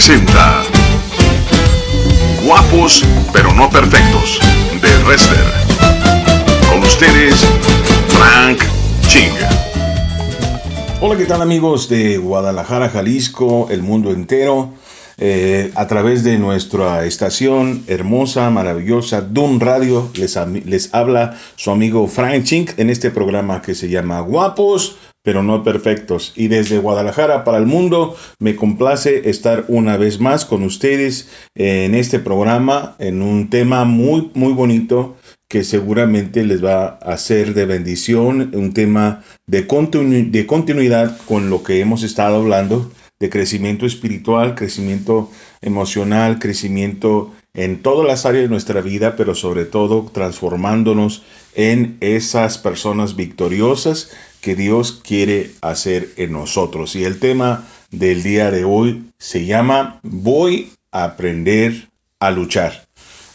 presenta Guapos pero no perfectos de Wrestler. Con ustedes, Frank Ching. Hola, ¿qué tal amigos de Guadalajara, Jalisco, el mundo entero? Eh, a través de nuestra estación hermosa, maravillosa, Dun Radio, les, les habla su amigo Frank Ching en este programa que se llama Guapos pero no perfectos. Y desde Guadalajara para el mundo, me complace estar una vez más con ustedes en este programa, en un tema muy, muy bonito que seguramente les va a ser de bendición, un tema de, de continuidad con lo que hemos estado hablando, de crecimiento espiritual, crecimiento emocional, crecimiento en todas las áreas de nuestra vida, pero sobre todo transformándonos en esas personas victoriosas que Dios quiere hacer en nosotros. Y el tema del día de hoy se llama Voy a aprender a luchar.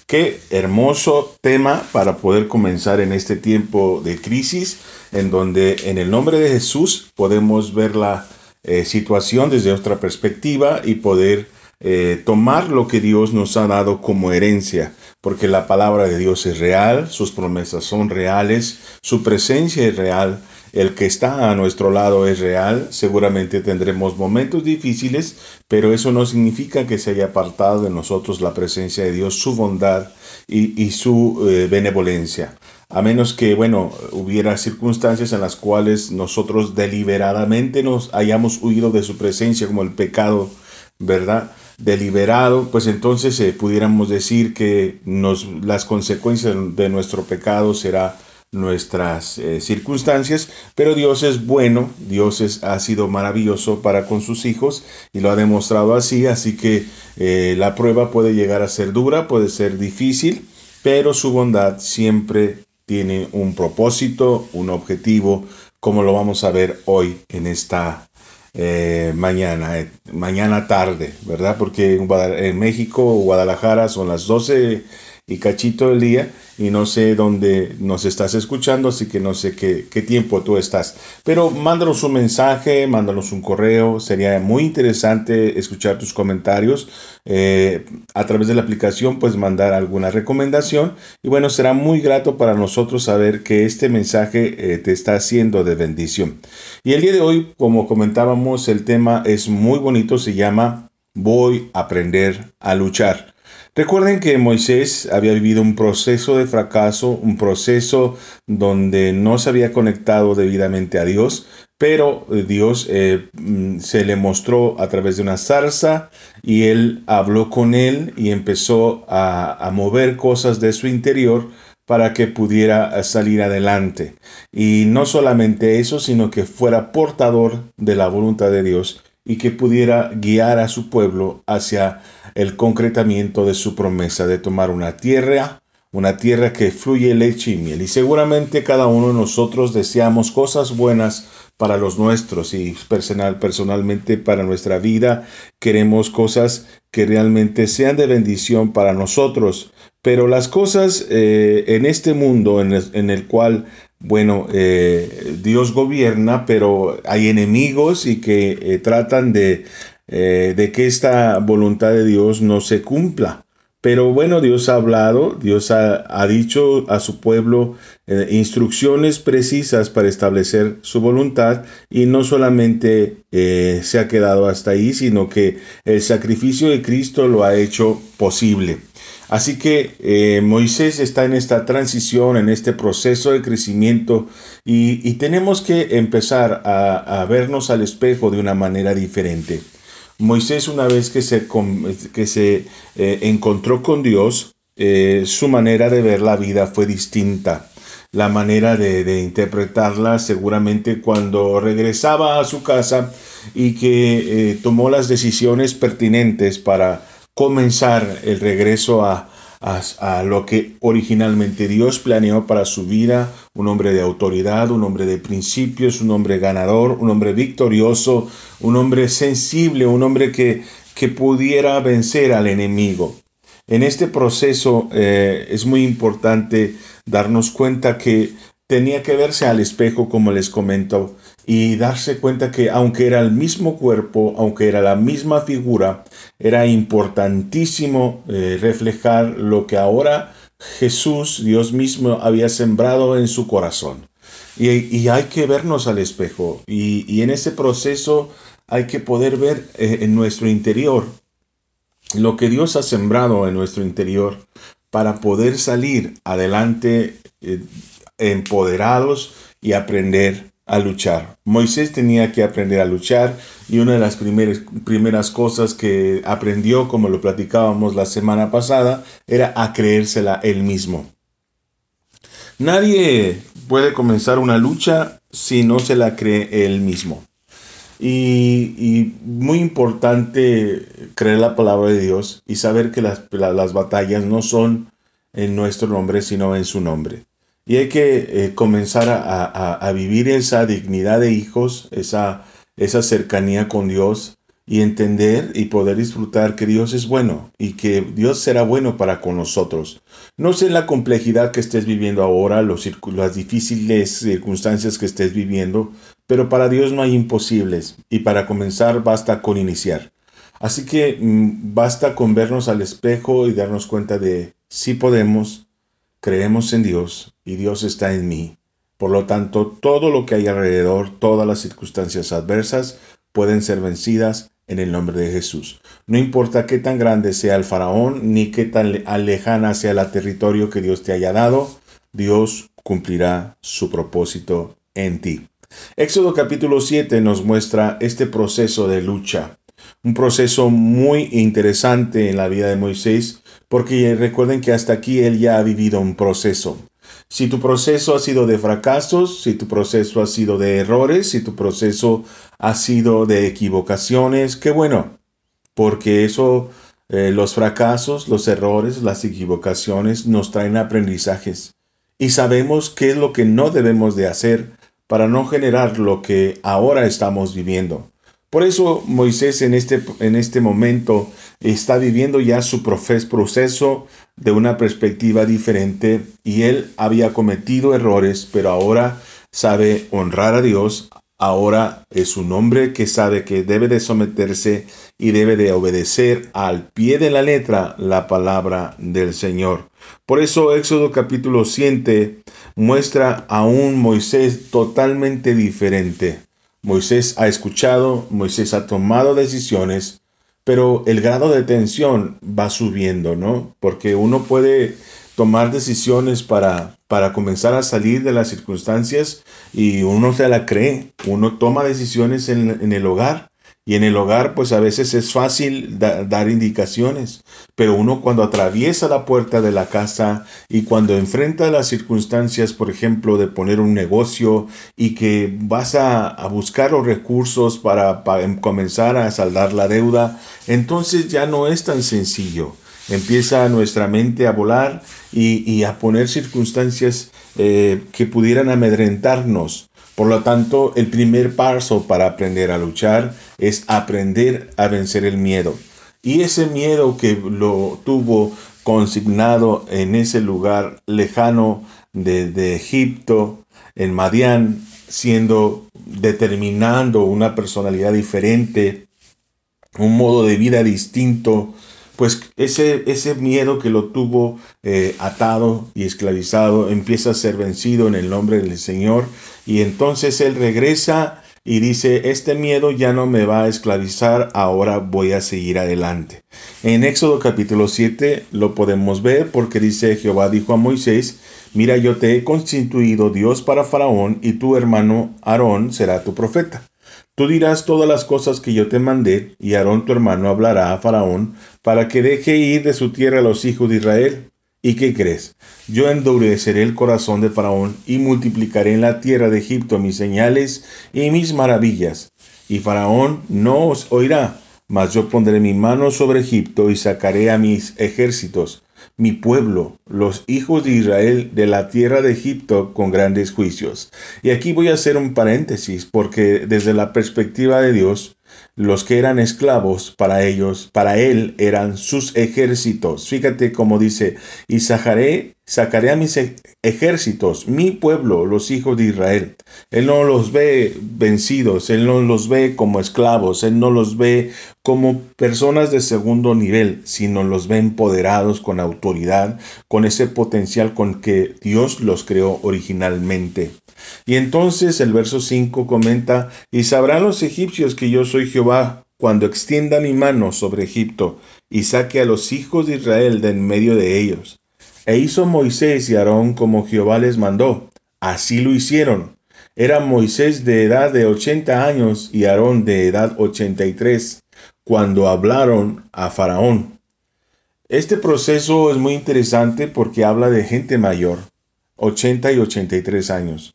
Qué hermoso tema para poder comenzar en este tiempo de crisis, en donde en el nombre de Jesús podemos ver la eh, situación desde otra perspectiva y poder eh, tomar lo que Dios nos ha dado como herencia, porque la palabra de Dios es real, sus promesas son reales, su presencia es real el que está a nuestro lado es real, seguramente tendremos momentos difíciles, pero eso no significa que se haya apartado de nosotros la presencia de Dios, su bondad y, su eh, benevolencia. A menos que, bueno, hubiera circunstancias en las cuales nosotros deliberadamente nos hayamos huido de su presencia, como el pecado, ¿verdad? deliberado, pues entonces eh, pudiéramos decir que nos, las consecuencias de nuestro pecado será nuestras eh, circunstancias, pero Dios es bueno, Dios es, ha sido maravilloso para con sus hijos y lo ha demostrado así, así que eh, la prueba puede llegar a ser dura, puede ser difícil, pero su bondad siempre tiene un propósito, un objetivo, como lo vamos a ver hoy en esta eh, mañana, mañana tarde, ¿verdad? Porque en, en México, Guadalajara, son las 12 y cachito del día y no sé dónde nos estás escuchando, así que no sé qué, tiempo tú estás. Pero mándanos un mensaje, mándanos un correo, sería muy interesante escuchar tus comentarios. Eh, a través de la aplicación puedes mandar alguna recomendación y bueno, será muy grato para nosotros saber que este mensaje eh, te está haciendo de bendición. Y el día de hoy, como comentábamos, el tema es muy bonito, se llama Voy a aprender a luchar. Recuerden que Moisés había vivido un proceso de fracaso, un proceso donde no se había conectado debidamente a Dios, pero eh, Dios eh, mm, se le mostró a través de una zarza y él habló con él y empezó a, mover cosas de su interior para que pudiera eh, salir adelante. Y no solamente eso, sino que fuera portador de la voluntad de Dios y que pudiera guiar a su pueblo hacia el concretamiento de su promesa de tomar una tierra, una tierra que fluye leche y miel. Y seguramente cada uno de nosotros deseamos cosas buenas para los nuestros y personal, personalmente para nuestra vida queremos cosas que realmente sean de bendición para nosotros. Pero las cosas eh, en este mundo en el, cual, bueno, eh, Dios gobierna, pero hay enemigos y que eh, tratan de que esta voluntad de Dios no se cumpla. Pero bueno, Dios ha hablado, Dios ha, dicho a su pueblo instrucciones precisas para establecer su voluntad y no solamente se ha quedado hasta ahí, sino que el sacrificio de Cristo lo ha hecho posible. Así que Moisés está en esta transición, en este proceso de crecimiento y, tenemos que empezar a vernos al espejo de una manera diferente. Moisés una vez que se, eh, encontró con Dios, eh, su manera de ver la vida fue distinta. La manera de, interpretarla seguramente cuando regresaba a su casa y que eh, tomó las decisiones pertinentes para comenzar el regreso a, a, lo que originalmente Dios planeó para su vida, un hombre de autoridad, un hombre de principios, un hombre ganador, un hombre victorioso, un hombre sensible, un hombre que, que pudiera vencer al enemigo. En este proceso eh, es muy importante darnos cuenta que tenía que verse al espejo, como les comento, y darse cuenta que aunque era el mismo cuerpo, aunque era la misma figura, era importantísimo eh, reflejar lo que ahora Jesús, Dios mismo, había sembrado en su corazón. Y, hay que vernos al espejo. Y, en ese proceso hay que poder ver eh, en nuestro interior lo que Dios ha sembrado en nuestro interior para poder salir adelante eh, empoderados y aprender a luchar. Moisés tenía que aprender a luchar y una de las primeras, primeras cosas que aprendió, como lo platicábamos la semana pasada, era a creérsela él mismo. Nadie puede comenzar una lucha si no se la cree él mismo. Y, muy importante creer la palabra de Dios y saber que las, las batallas no son en nuestro nombre, sino en su nombre. Y hay que eh, comenzar a, vivir esa dignidad de hijos, esa, esa cercanía con Dios y entender y poder disfrutar que Dios es bueno y que Dios será bueno para con nosotros. No sé la complejidad que estés viviendo ahora, los, las difíciles circunstancias que estés viviendo, pero para Dios no hay imposibles y para comenzar basta con iniciar. Así que mm, basta con vernos al espejo y darnos cuenta de si podemos, Creemos en Dios y Dios está en mí. Por lo tanto, todo lo que hay alrededor, todas las circunstancias adversas, pueden ser vencidas en el nombre de Jesús. No importa qué tan grande sea el faraón, ni qué tan lejana sea el territorio que Dios te haya dado, Dios cumplirá su propósito en ti. Éxodo capítulo 7 nos muestra este proceso de lucha, un proceso muy interesante en la vida de Moisés, porque recuerden que hasta aquí él ya ha vivido un proceso. Si tu proceso ha sido de fracasos, si tu proceso ha sido de errores, si tu proceso ha sido de equivocaciones, qué bueno, porque eso, eh, los fracasos, los errores, las equivocaciones nos traen aprendizajes y sabemos qué es lo que no debemos de hacer para no generar lo que ahora estamos viviendo. Por eso Moisés en este, en este momento está viviendo ya su proceso de una perspectiva diferente y él había cometido errores, pero ahora sabe honrar a Dios, ahora es un hombre que sabe que debe de someterse y debe de obedecer al pie de la letra la palabra del Señor. Por eso Éxodo capítulo 7 muestra a un Moisés totalmente diferente. Moisés ha escuchado, Moisés ha tomado decisiones, pero el grado de tensión va subiendo, ¿no? Porque uno puede tomar decisiones para, para comenzar a salir de las circunstancias y uno se la cree, uno toma decisiones en, en el hogar y en el hogar, pues a veces es fácil dar indicaciones, pero uno cuando atraviesa la puerta de la casa y cuando enfrenta las circunstancias, por ejemplo, de poner un negocio y que vas a, buscar los recursos para, comenzar a saldar la deuda, entonces ya no es tan sencillo. Empieza nuestra mente a volar y, a poner circunstancias eh, que pudieran amedrentarnos. Por lo tanto, el primer paso para aprender a luchar es aprender a vencer el miedo. Y ese miedo que lo tuvo consignado en ese lugar lejano de, Egipto, en Madián, siendo determinando una personalidad diferente, un modo de vida distinto, pues ese, ese miedo que lo tuvo eh, atado y esclavizado empieza a ser vencido en el nombre del Señor y entonces él regresa y dice, este miedo ya no me va a esclavizar, ahora voy a seguir adelante. En Éxodo capítulo 7 lo podemos ver porque dice, Jehová dijo a Moisés, mira yo te he constituido Dios para Faraón y tu hermano Aarón será tu profeta. Tú dirás todas las cosas que yo te mandé, y Aarón tu hermano hablará a Faraón, para que deje ir de su tierra a los hijos de Israel. ¿Y qué crees? Yo endureceré el corazón de Faraón y multiplicaré en la tierra de Egipto mis señales y mis maravillas. Y Faraón no os oirá, mas yo pondré mi mano sobre Egipto y sacaré a mis ejércitos mi pueblo, los hijos de Israel, de la tierra de Egipto con grandes juicios. Y aquí voy a hacer un paréntesis, porque desde la perspectiva de Dios, los que eran esclavos para ellos, para él eran sus ejércitos. Fíjate cómo dice, y sacaré, sacaré a mis e-, ejércitos, mi pueblo, los hijos de Israel. Él no los ve vencidos, él no los ve como esclavos, él no los ve como personas de segundo nivel, sino los ve empoderados con autoridad, con ese potencial con que Dios los creó originalmente. Y entonces el verso 5 comenta, y sabrán los egipcios que yo soy Jehová cuando extienda mi mano sobre Egipto y saque a los hijos de Israel de en medio de ellos. E hizo Moisés y Aarón como Jehová les mandó. Así lo hicieron. Era Moisés de edad de ochenta años y Aarón de edad ochenta y tres, cuando hablaron a Faraón. Este proceso es muy interesante porque habla de gente mayor, 80 y 83 años.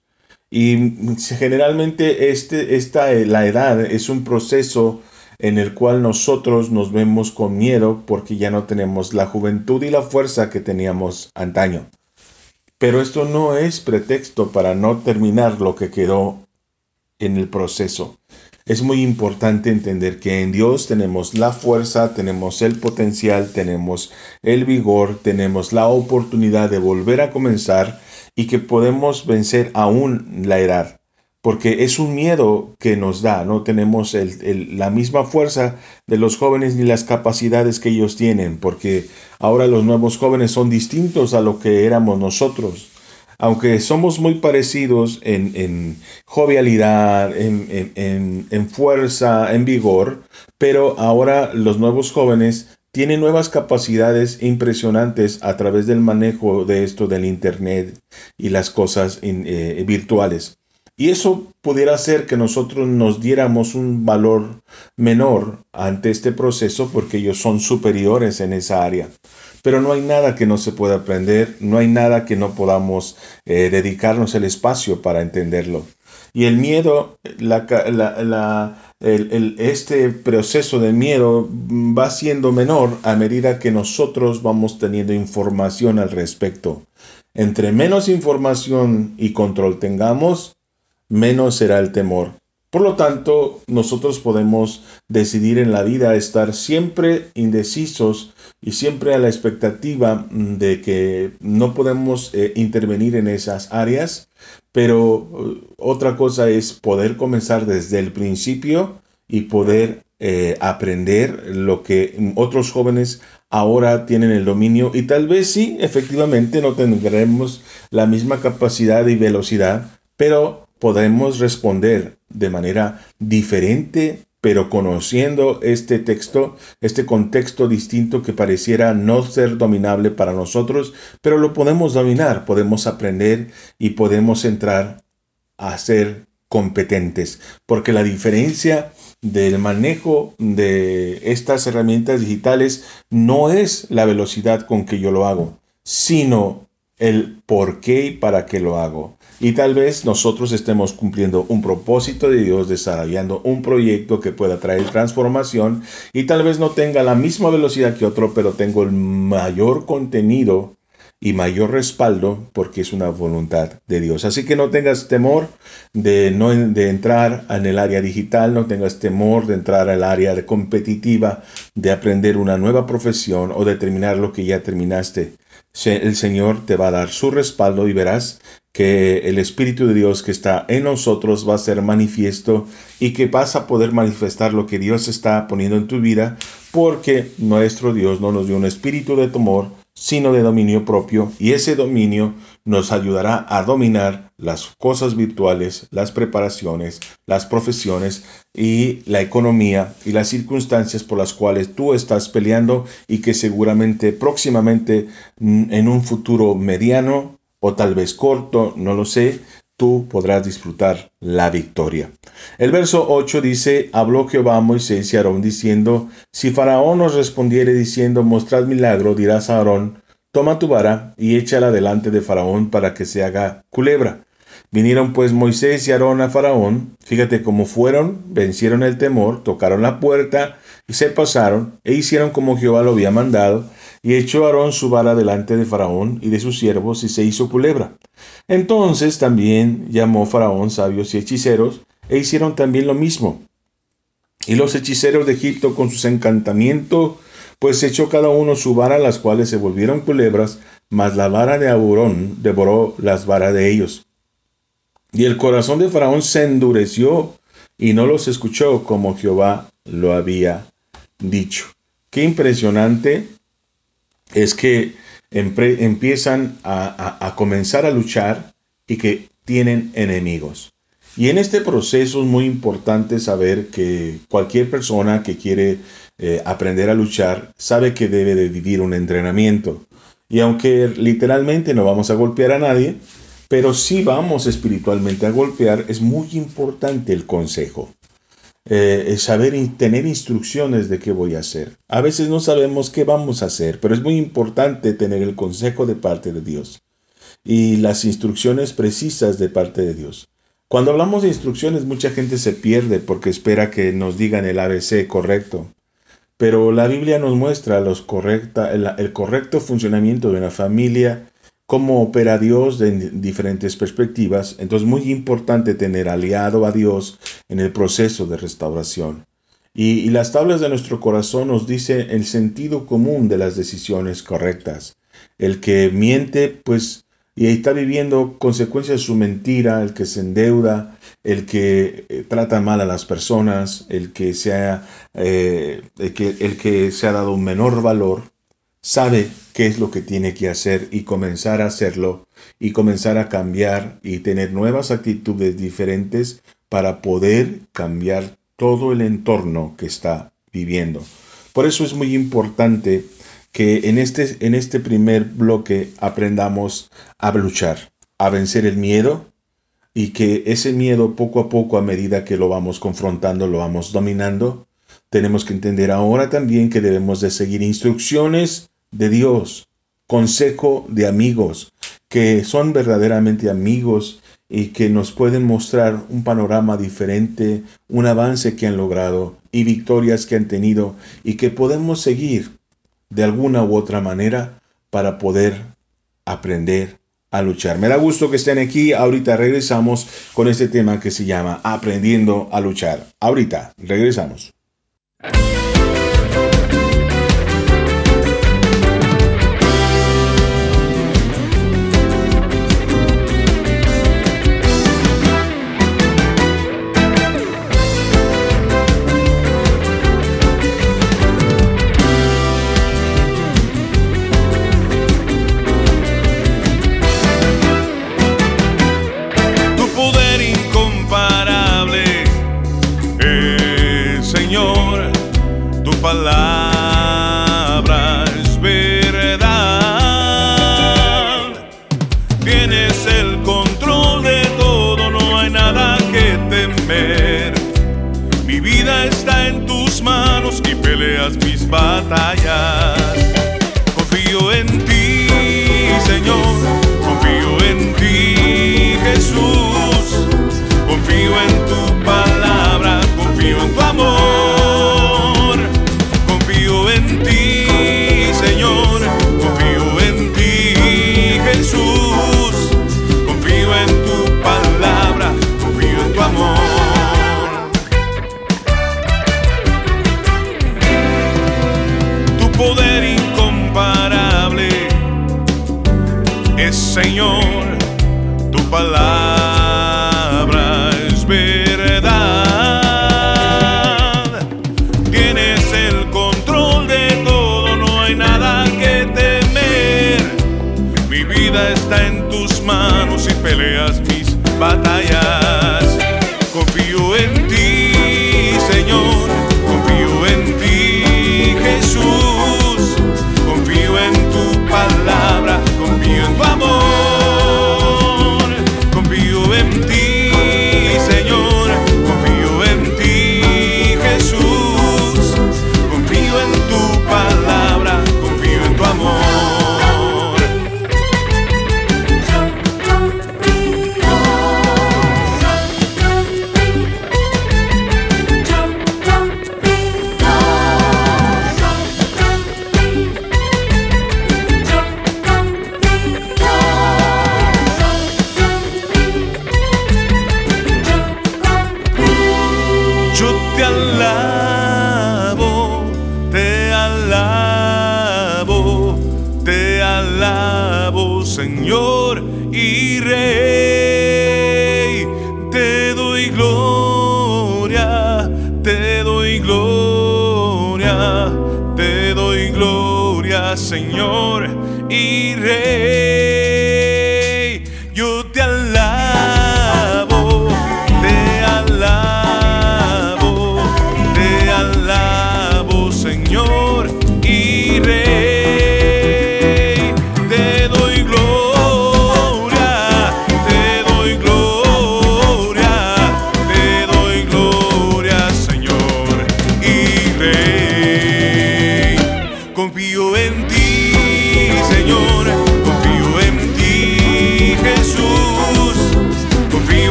Y generalmente este, esta, eh, la edad es un proceso en el cual nosotros nos vemos con miedo porque ya no tenemos la juventud y la fuerza que teníamos antaño. Pero esto no es pretexto para no terminar lo que quedó en el proceso. Es muy importante entender que en Dios tenemos la fuerza, tenemos el potencial, tenemos el vigor, tenemos la oportunidad de volver a comenzar y que podemos vencer aún la edad, porque es un miedo que nos da, no tenemos la misma fuerza de los jóvenes ni las capacidades que ellos tienen, porque ahora los nuevos jóvenes son distintos a lo que éramos nosotros. Aunque somos muy parecidos en, jovialidad, en, fuerza, en vigor, pero ahora los nuevos jóvenes tiene nuevas capacidades impresionantes a través del manejo de esto del Internet y las cosas eh, virtuales. Y eso pudiera hacer que nosotros nos diéramos un valor menor ante este proceso porque ellos son superiores en esa área. Pero no hay nada que no se pueda aprender, no hay nada que no podamos eh, dedicarnos el espacio para entenderlo. Y el miedo, este proceso de miedo va siendo menor a medida que nosotros vamos teniendo información al respecto. Entre menos información y control tengamos, menos será el temor. Por lo tanto, nosotros podemos decidir en la vida estar siempre indecisos y siempre a la expectativa de que no podemos eh, intervenir en esas áreas, pero eh, otra cosa es poder comenzar desde el principio y poder eh, aprender lo que otros jóvenes ahora tienen el dominio y tal vez sí, efectivamente no tendremos la misma capacidad y velocidad, pero podemos responder de manera diferente, pero conociendo este texto, este contexto distinto que pareciera no ser dominable para nosotros, pero lo podemos dominar, podemos aprender y podemos entrar a ser competentes, porque la diferencia del manejo de estas herramientas digitales no es la velocidad con que yo lo hago, sino el por qué y para qué lo hago. Y tal vez nosotros estemos cumpliendo un propósito de Dios, desarrollando un proyecto que pueda traer transformación y tal vez no tenga la misma velocidad que otro, pero tengo el mayor contenido y mayor respaldo porque es una voluntad de Dios. Así que no tengas temor de, no, de entrar en el área digital, no tengas temor de entrar al área competitiva, de aprender una nueva profesión o de terminar lo que ya terminaste el Señor te va a dar su respaldo y verás que el Espíritu de Dios que está en nosotros va a ser manifiesto y que vas a poder manifestar lo que Dios está poniendo en tu vida porque nuestro Dios no nos dio un espíritu de temor, sino de dominio propio y ese dominio nos ayudará a dominar las cosas virtuales, las preparaciones, las profesiones y la economía y las circunstancias por las cuales tú estás peleando y que seguramente próximamente en un futuro mediano o tal vez corto, no lo sé, tú podrás disfrutar la victoria. El verso 8 dice, habló Jehová a Moisés y Aarón diciendo, si Faraón os respondiere diciendo, mostrad milagro, dirás a Aarón, toma tu vara y échala delante de Faraón para que se haga culebra. Vinieron pues Moisés y Aarón a Faraón, fíjate cómo fueron, vencieron el temor, tocaron la puerta y se pasaron e hicieron como Jehová lo había mandado, y echó Aarón su vara delante de Faraón y de sus siervos y se hizo culebra. Entonces también llamó Faraón sabios y hechiceros e hicieron también lo mismo. Y los hechiceros de Egipto con sus encantamientos, pues echó cada uno su vara, las cuales se volvieron culebras, mas la vara de Aburón devoró las varas de ellos. Y el corazón de Faraón se endureció y no los escuchó como Jehová lo había dicho. Qué impresionante es que empiezan a, comenzar a luchar y que tienen enemigos. Y en este proceso es muy importante saber que cualquier persona que quiere eh, aprender a luchar sabe que debe de vivir un entrenamiento. Y aunque literalmente no vamos a golpear a nadie, pero si vamos espiritualmente a golpear, es muy importante el consejo. Eh, saber y tener instrucciones de qué voy a hacer. A veces no sabemos qué vamos a hacer, pero es muy importante tener el consejo de parte de Dios y las instrucciones precisas de parte de Dios. Cuando hablamos de instrucciones, mucha gente se pierde porque espera que nos digan el ABC correcto. Pero la Biblia nos muestra los correcta, el correcto funcionamiento de una familia cómo opera Dios en diferentes perspectivas. Entonces es muy importante tener aliado a Dios en el proceso de restauración. Y, las tablas de nuestro corazón nos dice el sentido común de las decisiones correctas. El que miente, pues, y está viviendo consecuencias de su mentira, el que se endeuda, el que eh, trata mal a las personas, el que, eh, el que se ha dado un menor valor, sabe qué es lo que tiene que hacer y comenzar a hacerlo y comenzar a cambiar y tener nuevas actitudes diferentes para poder cambiar todo el entorno que está viviendo. Por eso es muy importante que en este, en este primer bloque aprendamos a luchar, a vencer el miedo y que ese miedo poco a poco a medida que lo vamos confrontando, lo vamos dominando, tenemos que entender ahora también que debemos de seguir instrucciones de Dios, consejo de amigos, que son verdaderamente amigos y que nos pueden mostrar un panorama diferente, un avance que han logrado y victorias que han tenido y que podemos seguir de alguna u otra manera para poder aprender a luchar. Me da gusto que estén aquí. Ahorita regresamos con este tema que se llama Aprendiendo a luchar. Ahorita regresamos. Poder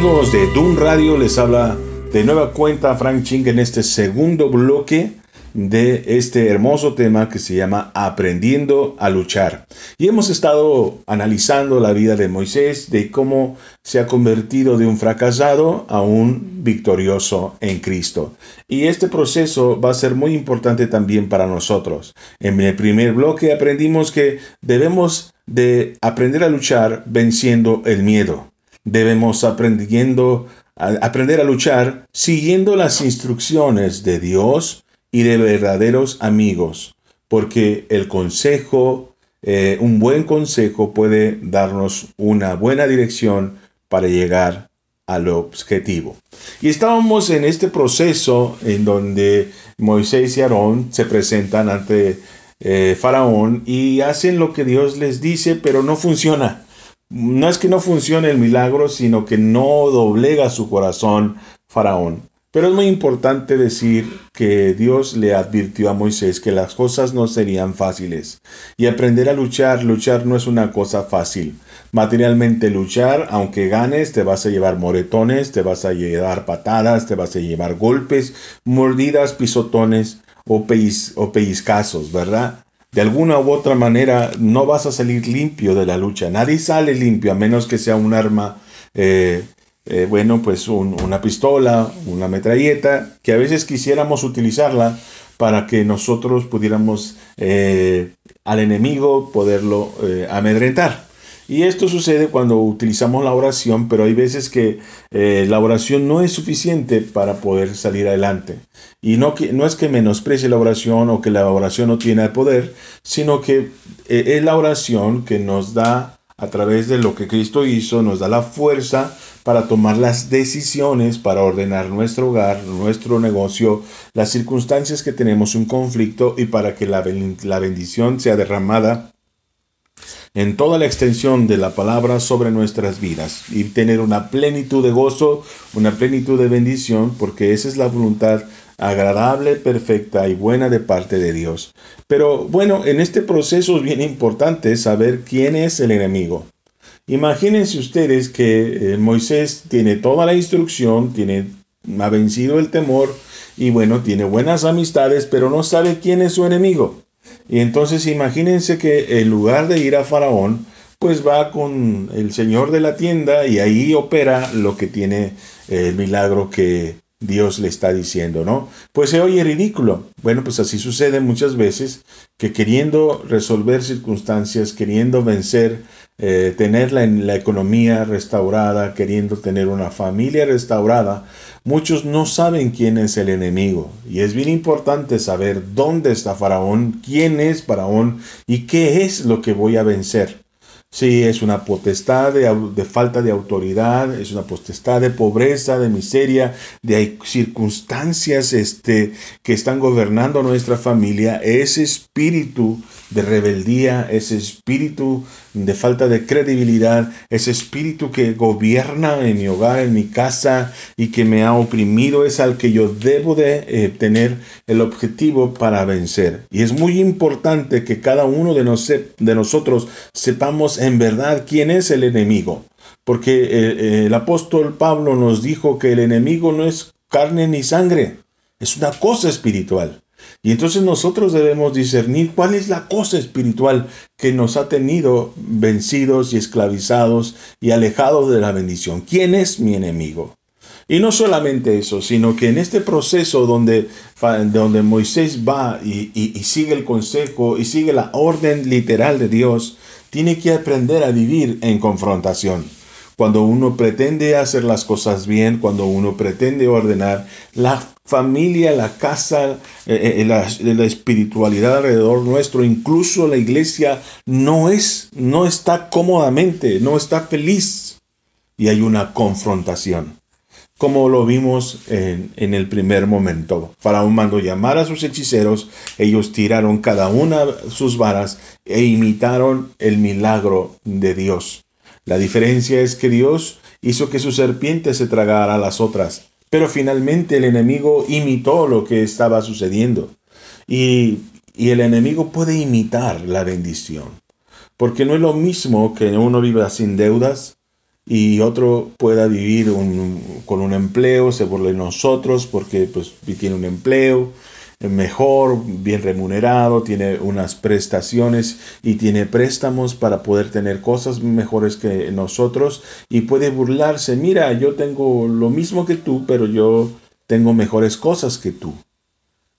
amigos de Doom Radio? Les habla de nueva cuenta Frank Ching en este segundo bloque de este hermoso tema que se llama Aprendiendo a luchar. Y hemos estado analizando la vida de Moisés, de cómo se ha convertido de un fracasado a un victorioso en Cristo. Y este proceso va a ser muy importante también para nosotros. En el primer bloque aprendimos que debemos de aprender a luchar venciendo el miedo debemos aprendiendo, aprender a luchar siguiendo las instrucciones de Dios y de verdaderos amigos, porque el consejo, eh, un buen consejo puede darnos una buena dirección para llegar al objetivo. Y estábamos en este proceso en donde Moisés y Aarón se presentan ante eh, Faraón y hacen lo que Dios les dice, pero no funciona no es que no funcione el milagro, sino que no doblega su corazón Faraón. Pero es muy importante decir que Dios le advirtió a Moisés que las cosas no serían fáciles. Y aprender a luchar, luchar no es una cosa fácil. Materialmente luchar, aunque ganes, te vas a llevar moretones, te vas a llevar patadas, te vas a llevar golpes, mordidas, pisotones o, pellizcazos, ¿verdad? De alguna u otra manera no vas a salir limpio de la lucha. Nadie sale limpio a menos que sea un arma, eh, eh, bueno, pues un, una pistola, una metralleta, que a veces quisiéramos utilizarla para que nosotros pudiéramos eh, al enemigo poderlo amedrentar. Y esto sucede cuando utilizamos la oración, pero hay veces que eh, la oración no es suficiente para poder salir adelante. Y no, es que menosprecie la oración o que la oración no tiene poder, sino que eh, es la oración que nos da, a través de lo que Cristo hizo, nos da la fuerza para tomar las decisiones, para ordenar nuestro hogar, nuestro negocio, las circunstancias que tenemos un conflicto y para que la bendición sea derramada en toda la extensión de la palabra sobre nuestras vidas y tener una plenitud de gozo, una plenitud de bendición, porque esa es la voluntad agradable, perfecta y buena de parte de Dios. Pero bueno, en este proceso es bien importante saber quién es el enemigo. Imagínense ustedes que eh, Moisés tiene toda la instrucción, tiene, ha vencido el temor y bueno, tiene buenas amistades, pero no sabe quién es su enemigo. Y entonces imagínense que en lugar de ir a Faraón, pues va con el señor de la tienda y ahí opera lo que tiene el milagro que Dios le está diciendo, ¿no? Pues se oye ridículo. Bueno, pues así sucede muchas veces que queriendo resolver circunstancias, queriendo vencer, eh, tener la, la economía restaurada, queriendo tener una familia restaurada, Muchos no saben quién es el enemigo y es bien importante saber dónde está Faraón, quién es Faraón y qué es lo que voy a vencer. Si es una potestad de, de, falta de autoridad, es una potestad de pobreza, de miseria, de circunstancias este, que están gobernando nuestra familia, ese espíritu de rebeldía, ese espíritu de falta de credibilidad, ese espíritu que gobierna en mi hogar, en mi casa y que me ha oprimido, es al que yo debo de eh, tener el objetivo para vencer. Y es muy importante que cada uno de, nos, de nosotros sepamos en verdad quién es el enemigo. Porque eh, el apóstol Pablo nos dijo que el enemigo no es carne ni sangre, es una cosa espiritual. Y entonces nosotros debemos discernir cuál es la cosa espiritual que nos ha tenido vencidos y esclavizados y alejados de la bendición. ¿Quién es mi enemigo? Y no solamente eso, sino que en este proceso donde, donde Moisés va y, y, sigue el consejo y sigue la orden literal de Dios, tiene que aprender a vivir en confrontación. Cuando uno pretende hacer las cosas bien, cuando uno pretende ordenar, la familia, la casa, eh, eh, la, la, espiritualidad alrededor nuestro, incluso la iglesia, no es, no está cómodamente, no está feliz. Y hay una confrontación. Como lo vimos en, en el primer momento. Faraón mandó llamar a sus hechiceros, ellos tiraron cada una sus varas e imitaron el milagro de Dios. La diferencia es que Dios hizo que su serpiente se tragara a las otras, pero finalmente el enemigo imitó lo que estaba sucediendo. Y, y el enemigo puede imitar la bendición, porque no es lo mismo que uno viva sin deudas y otro pueda vivir con un empleo, se burle nosotros porque pues, tiene un empleo, mejor, bien remunerado, tiene unas prestaciones y tiene préstamos para poder tener cosas mejores que nosotros y puede burlarse, mira, yo tengo lo mismo que tú, pero yo tengo mejores cosas que tú.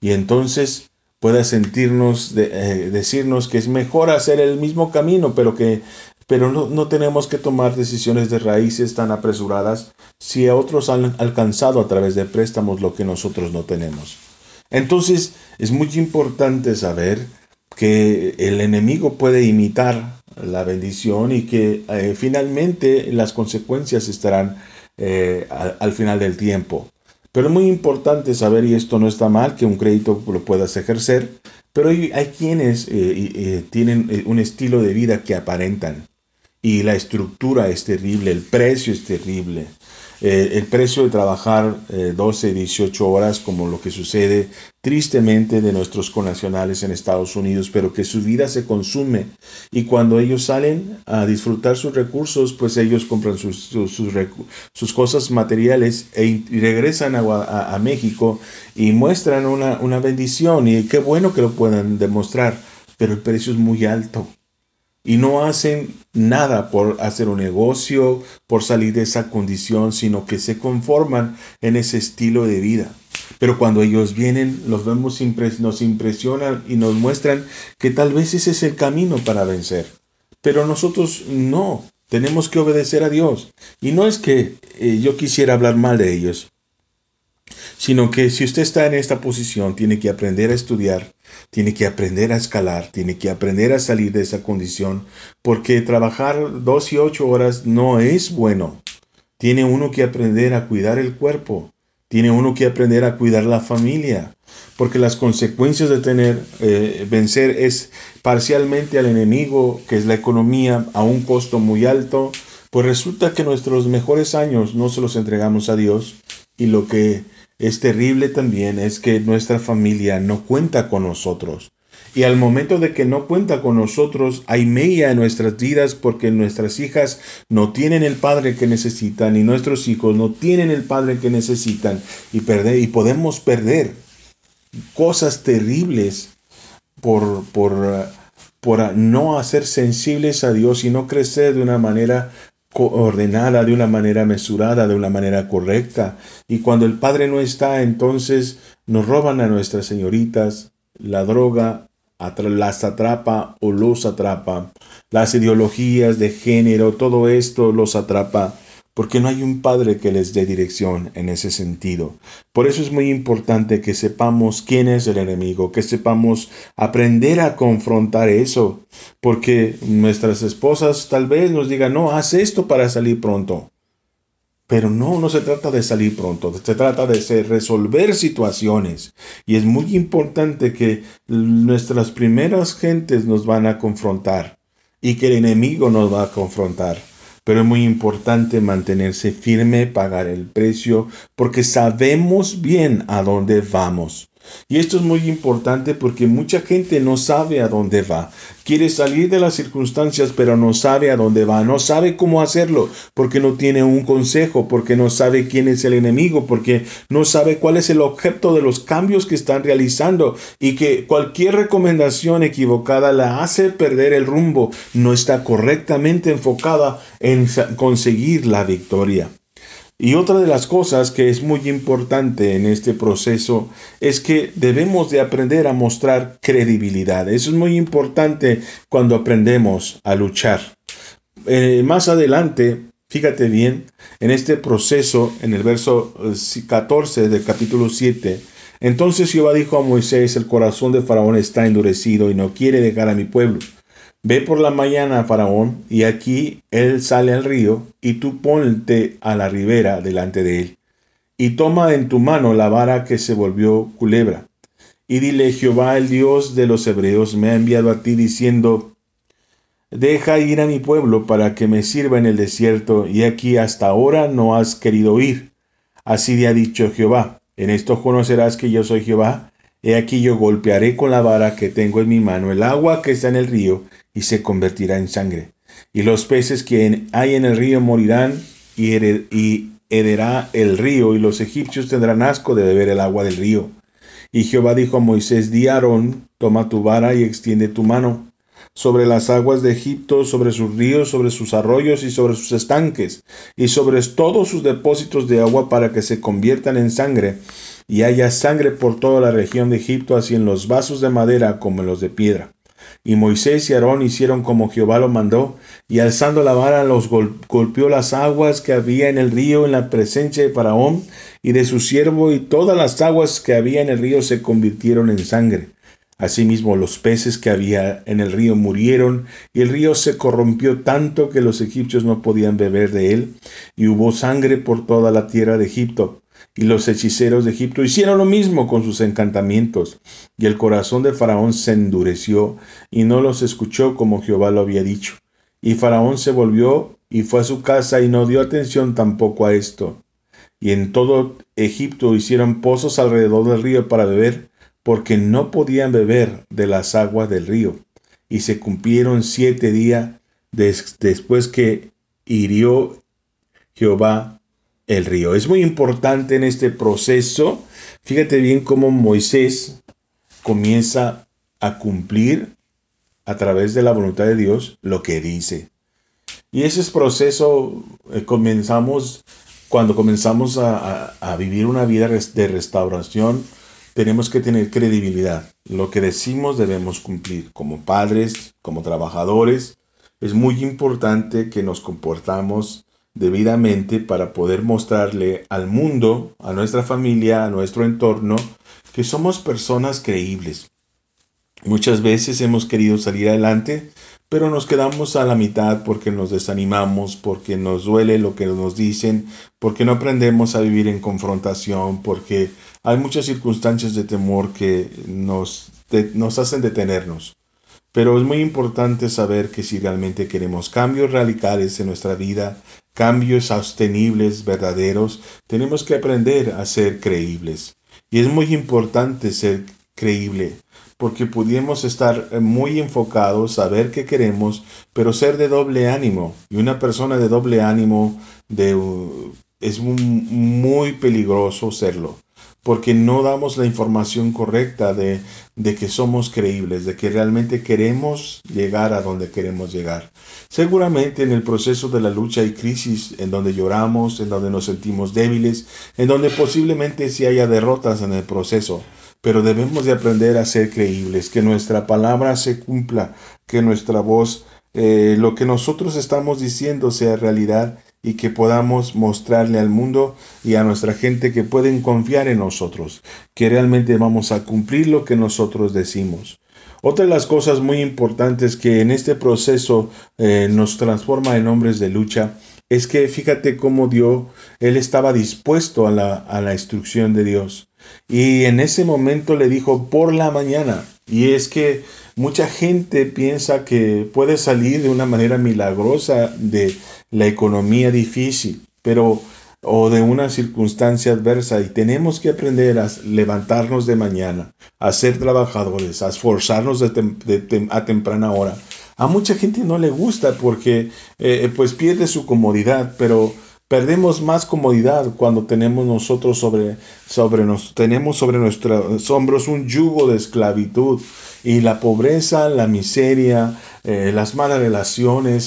Y entonces pueda sentirnos, eh, decirnos que es mejor hacer el mismo camino, pero que pero no, no, tenemos que tomar decisiones de raíces tan apresuradas si otros han alcanzado a través de préstamos lo que nosotros no tenemos. Entonces es muy importante saber que el enemigo puede imitar la bendición y que eh, finalmente las consecuencias estarán eh, al, final del tiempo. Pero es muy importante saber, y esto no está mal, que un crédito lo puedas ejercer, pero hay, quienes eh, tienen un estilo de vida que aparentan y la estructura es terrible, el precio es terrible. Eh, el precio de trabajar 12, eh, 18 horas, como lo que sucede tristemente de nuestros connacionales en Estados Unidos, pero que su vida se consume. Y cuando ellos salen a disfrutar sus recursos, pues ellos compran sus, sus, cosas materiales e y regresan a, a, México y muestran una, una bendición. Y qué bueno que lo puedan demostrar, pero el precio es muy alto y no hacen nada por hacer un negocio, por salir de esa condición, sino que se conforman en ese estilo de vida. Pero cuando ellos vienen, los vemos, nos impresionan y nos muestran que tal vez ese es el camino para vencer. Pero nosotros no, tenemos que obedecer a Dios. Y no es que eh, yo quisiera hablar mal de ellos, sino que si usted está en esta posición, tiene que aprender a estudiar, tiene que aprender a escalar, tiene que aprender a salir de esa condición, porque trabajar dos y ocho horas no es bueno. Tiene uno que aprender a cuidar el cuerpo, tiene uno que aprender a cuidar la familia, porque las consecuencias de tener, eh, vencer es parcialmente al enemigo, que es la economía, a un costo muy alto, pues resulta que nuestros mejores años no se los entregamos a Dios y lo que es terrible también es que nuestra familia no cuenta con nosotros. Y al momento de que no cuenta con nosotros, hay media en nuestras vidas porque nuestras hijas no tienen el padre que necesitan y nuestros hijos no tienen el padre que necesitan y, perder, y podemos perder cosas terribles por, por, por no hacer sensibles a Dios y no crecer de una manera ordenada, de una manera mesurada, de una manera correcta. Y cuando el Padre no está, entonces nos roban a nuestras señoritas, la droga las atrapa o los atrapa, las ideologías de género, todo esto los atrapa porque no hay un padre que les dé dirección en ese sentido. Por eso es muy importante que sepamos quién es el enemigo, que sepamos aprender a confrontar eso, porque nuestras esposas tal vez nos digan, no, haz esto para salir pronto. Pero no, no se trata de salir pronto, se trata de resolver situaciones. Y es muy importante que nuestras primeras gentes nos van a confrontar y que el enemigo nos va a confrontar pero es muy importante mantenerse firme, pagar el precio, porque sabemos bien a dónde vamos. Y esto es muy importante porque mucha gente no sabe a dónde va. Quiere salir de las circunstancias, pero no sabe a dónde va. No sabe cómo hacerlo porque no tiene un consejo, porque no sabe quién es el enemigo, porque no sabe cuál es el objeto de los cambios que están realizando y que cualquier recomendación equivocada la hace perder el rumbo. No está correctamente enfocada en conseguir la victoria. Y otra de las cosas que es muy importante en este proceso es que debemos de aprender a mostrar credibilidad. Eso es muy importante cuando aprendemos a luchar. Eh, más adelante, fíjate bien, en este proceso, en el verso 14 eh, del capítulo 7, entonces Jehová dijo a Moisés, el corazón de Faraón está endurecido y no quiere dejar a mi pueblo. Ve por la mañana, Faraón, y aquí él sale al río, y tú ponte a la ribera delante de él, y toma en tu mano la vara que se volvió culebra. Y dile, Jehová el Dios de los hebreos me ha enviado a ti diciendo, Deja ir a mi pueblo para que me sirva en el desierto, y aquí hasta ahora no has querido ir. Así le ha dicho Jehová, en esto conocerás que yo soy Jehová, he aquí yo golpearé con la vara que tengo en mi mano el agua que está en el río, y se convertirá en sangre. Y los peces que hay en el río morirán y, hederá el río, y los egipcios tendrán asco de beber el agua del río. Y Jehová dijo a Moisés, di Aarón, toma tu vara y extiende tu mano sobre las aguas de Egipto, sobre sus ríos, sobre sus arroyos y sobre sus estanques, y sobre todos sus depósitos de agua para que se conviertan en sangre, y haya sangre por toda la región de Egipto, así en los vasos de madera como en los de piedra. Y Moisés y Aarón hicieron como Jehová lo mandó, y alzando la vara los golpeó las aguas que había en el río en la presencia de Faraón y de su siervo, y todas las aguas que había en el río se convirtieron en sangre. Asimismo los peces que había en el río murieron, y el río se corrompió tanto que los egipcios no podían beber de él, y hubo sangre por toda la tierra de Egipto. Y los hechiceros de Egipto hicieron lo mismo con sus encantamientos. Y el corazón de Faraón se endureció y no los escuchó como Jehová lo había dicho. Y Faraón se volvió y fue a su casa y no dio atención tampoco a esto. Y en todo Egipto hicieron pozos alrededor del río para beber, porque no podían beber de las aguas del río. Y se cumplieron siete días después que hirió Jehová el río. Es muy importante en este proceso, fíjate bien cómo Moisés comienza a cumplir a través de la voluntad de Dios lo que dice. Y ese proceso eh, comenzamos cuando comenzamos a, a, vivir una vida de restauración, tenemos que tener credibilidad. Lo que decimos debemos cumplir como padres, como trabajadores. Es muy importante que nos comportamos debidamente para poder mostrarle al mundo, a nuestra familia, a nuestro entorno, que somos personas creíbles. Muchas veces hemos querido salir adelante, pero nos quedamos a la mitad porque nos desanimamos, porque nos duele lo que nos dicen, porque no aprendemos a vivir en confrontación, porque hay muchas circunstancias de temor que nos, hacen detenernos. Pero es muy importante saber que si realmente queremos cambios radicales en nuestra vida, cambios sostenibles, verdaderos, tenemos que aprender a ser creíbles. Y es muy importante ser creíble, porque pudimos estar muy enfocados, saber qué queremos, pero ser de doble ánimo. Y una persona de doble ánimo de, es muy peligroso serlo porque no damos la información correcta de, de, que somos creíbles, de que realmente queremos llegar a donde queremos llegar. Seguramente en el proceso de la lucha hay crisis en donde lloramos, en donde nos sentimos débiles, en donde posiblemente sí haya derrotas en el proceso, pero debemos de aprender a ser creíbles, que nuestra palabra se cumpla, que nuestra voz, eh, lo que nosotros estamos diciendo sea realidad y que podamos mostrarle al mundo y a nuestra gente que pueden confiar en nosotros, que realmente vamos a cumplir lo que nosotros decimos. Otra de las cosas muy importantes que en este proceso eh, nos transforma en hombres de lucha es que fíjate cómo Dios, Él estaba dispuesto a la, a la instrucción de Dios. Y en ese momento le dijo por la mañana. Y es que mucha gente piensa que puede salir de una manera milagrosa de la economía difícil, pero o de una circunstancia adversa y tenemos que aprender a levantarnos de mañana, a ser trabajadores, a esforzarnos a temprana hora. A mucha gente no le gusta porque eh, pues pierde su comodidad, pero perdemos más comodidad cuando tenemos nosotros sobre, sobre nos, tenemos sobre nuestros hombros un yugo de esclavitud y la pobreza, la miseria, eh, las malas relaciones,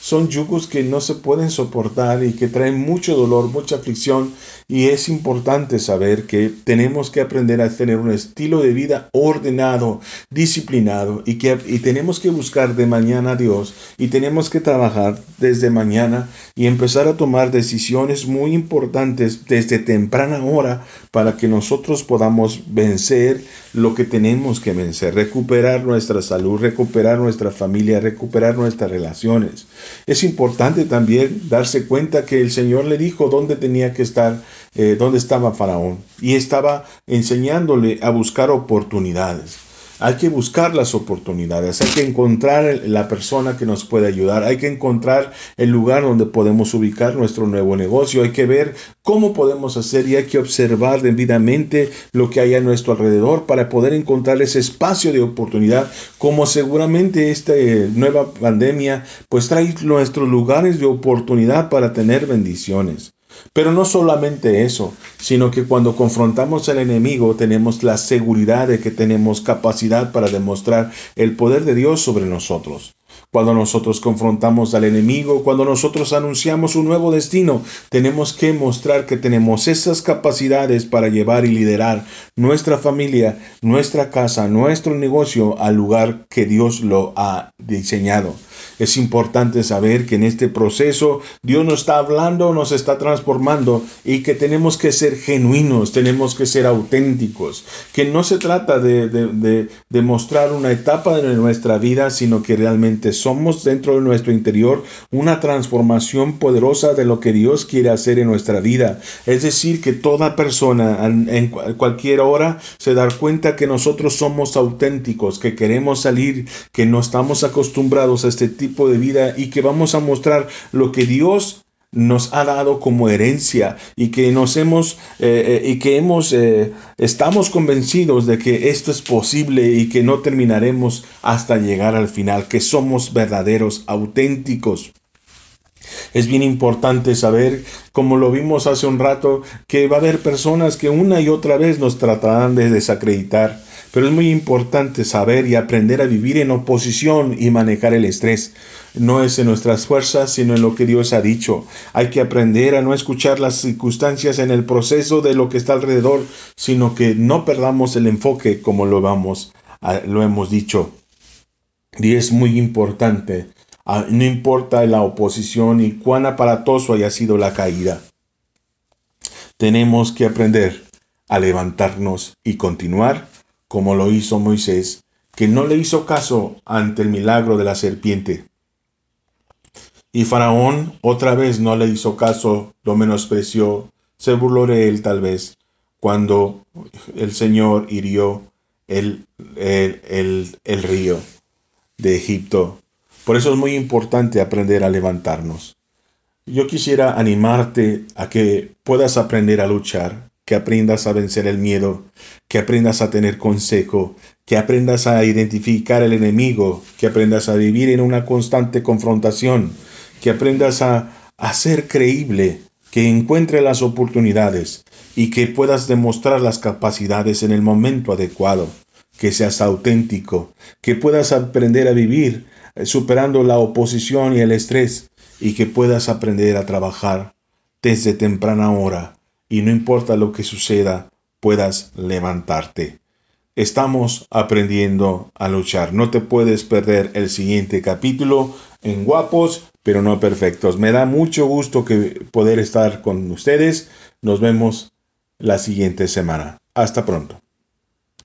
son yugos que no se pueden soportar y que traen mucho dolor, mucha aflicción. Y es importante saber que tenemos que aprender a tener un estilo de vida ordenado, disciplinado y que y tenemos que buscar de mañana a Dios y tenemos que trabajar desde mañana y empezar a tomar decisiones muy importantes desde temprana hora para que nosotros podamos vencer lo que tenemos que vencer, recuperar nuestra salud, recuperar nuestra familia, recuperar nuestras relaciones. Es importante también darse cuenta que el Señor le dijo dónde tenía que estar, eh, dónde estaba Faraón, y estaba enseñándole a buscar oportunidades. Hay que buscar las oportunidades, hay que encontrar la persona que nos puede ayudar, hay que encontrar el lugar donde podemos ubicar nuestro nuevo negocio, hay que ver cómo podemos hacer y hay que observar debidamente lo que hay a nuestro alrededor para poder encontrar ese espacio de oportunidad, como seguramente esta eh, nueva pandemia pues trae nuestros lugares de oportunidad para tener bendiciones. Pero no solamente eso, sino que cuando confrontamos al enemigo tenemos la seguridad de que tenemos capacidad para demostrar el poder de Dios sobre nosotros. Cuando nosotros confrontamos al enemigo, cuando nosotros anunciamos un nuevo destino, tenemos que mostrar que tenemos esas capacidades para llevar y liderar nuestra familia, nuestra casa, nuestro negocio al lugar que Dios lo ha diseñado. Es importante saber que en este proceso Dios nos está hablando, nos está transformando y que tenemos que ser genuinos, tenemos que ser auténticos, que no se trata de, de, mostrar una etapa de nuestra vida, sino que realmente somos dentro de nuestro interior una transformación poderosa de lo que Dios quiere hacer en nuestra vida. Es decir, que toda persona en cualquier hora se da cuenta que nosotros somos auténticos, que queremos salir, que no estamos acostumbrados a este tipo de vida y que vamos a mostrar lo que Dios nos ha dado como herencia y que nos hemos eh, eh, y que hemos eh, estamos convencidos de que esto es posible y que no terminaremos hasta llegar al final que somos verdaderos auténticos. Es bien importante saber, como lo vimos hace un rato, que va a haber personas que una y otra vez nos tratarán de desacreditar pero es muy importante saber y aprender a vivir en oposición y manejar el estrés. No es en nuestras fuerzas, sino en lo que Dios ha dicho. Hay que aprender a no escuchar las circunstancias en el proceso de lo que está alrededor, sino que no perdamos el enfoque como lo, vamos, lo hemos dicho. Y es muy importante, no importa la oposición y cuán aparatoso haya sido la caída. Tenemos que aprender a levantarnos y continuar como lo hizo Moisés, que no le hizo caso ante el milagro de la serpiente. Y Faraón otra vez no le hizo caso, lo menospreció, se burló de él tal vez, cuando el Señor hirió el, el, el río de Egipto. Por eso es muy importante aprender a levantarnos. Yo quisiera animarte a que puedas aprender a luchar, que aprendas a vencer el miedo, que aprendas a tener consejo, que aprendas a identificar el enemigo, que aprendas a vivir en una constante confrontación, que aprendas a, ser creíble, que encuentre las oportunidades y que puedas demostrar las capacidades en el momento adecuado, que seas auténtico, que puedas aprender a vivir eh, superando la oposición y el estrés y que puedas aprender a trabajar desde temprana hora y no importa lo que suceda, puedas levantarte. Estamos aprendiendo a luchar. No te puedes perder el siguiente capítulo en Guapos, pero no perfectos. Me da mucho gusto que poder estar con ustedes. Nos vemos la siguiente semana. Hasta pronto.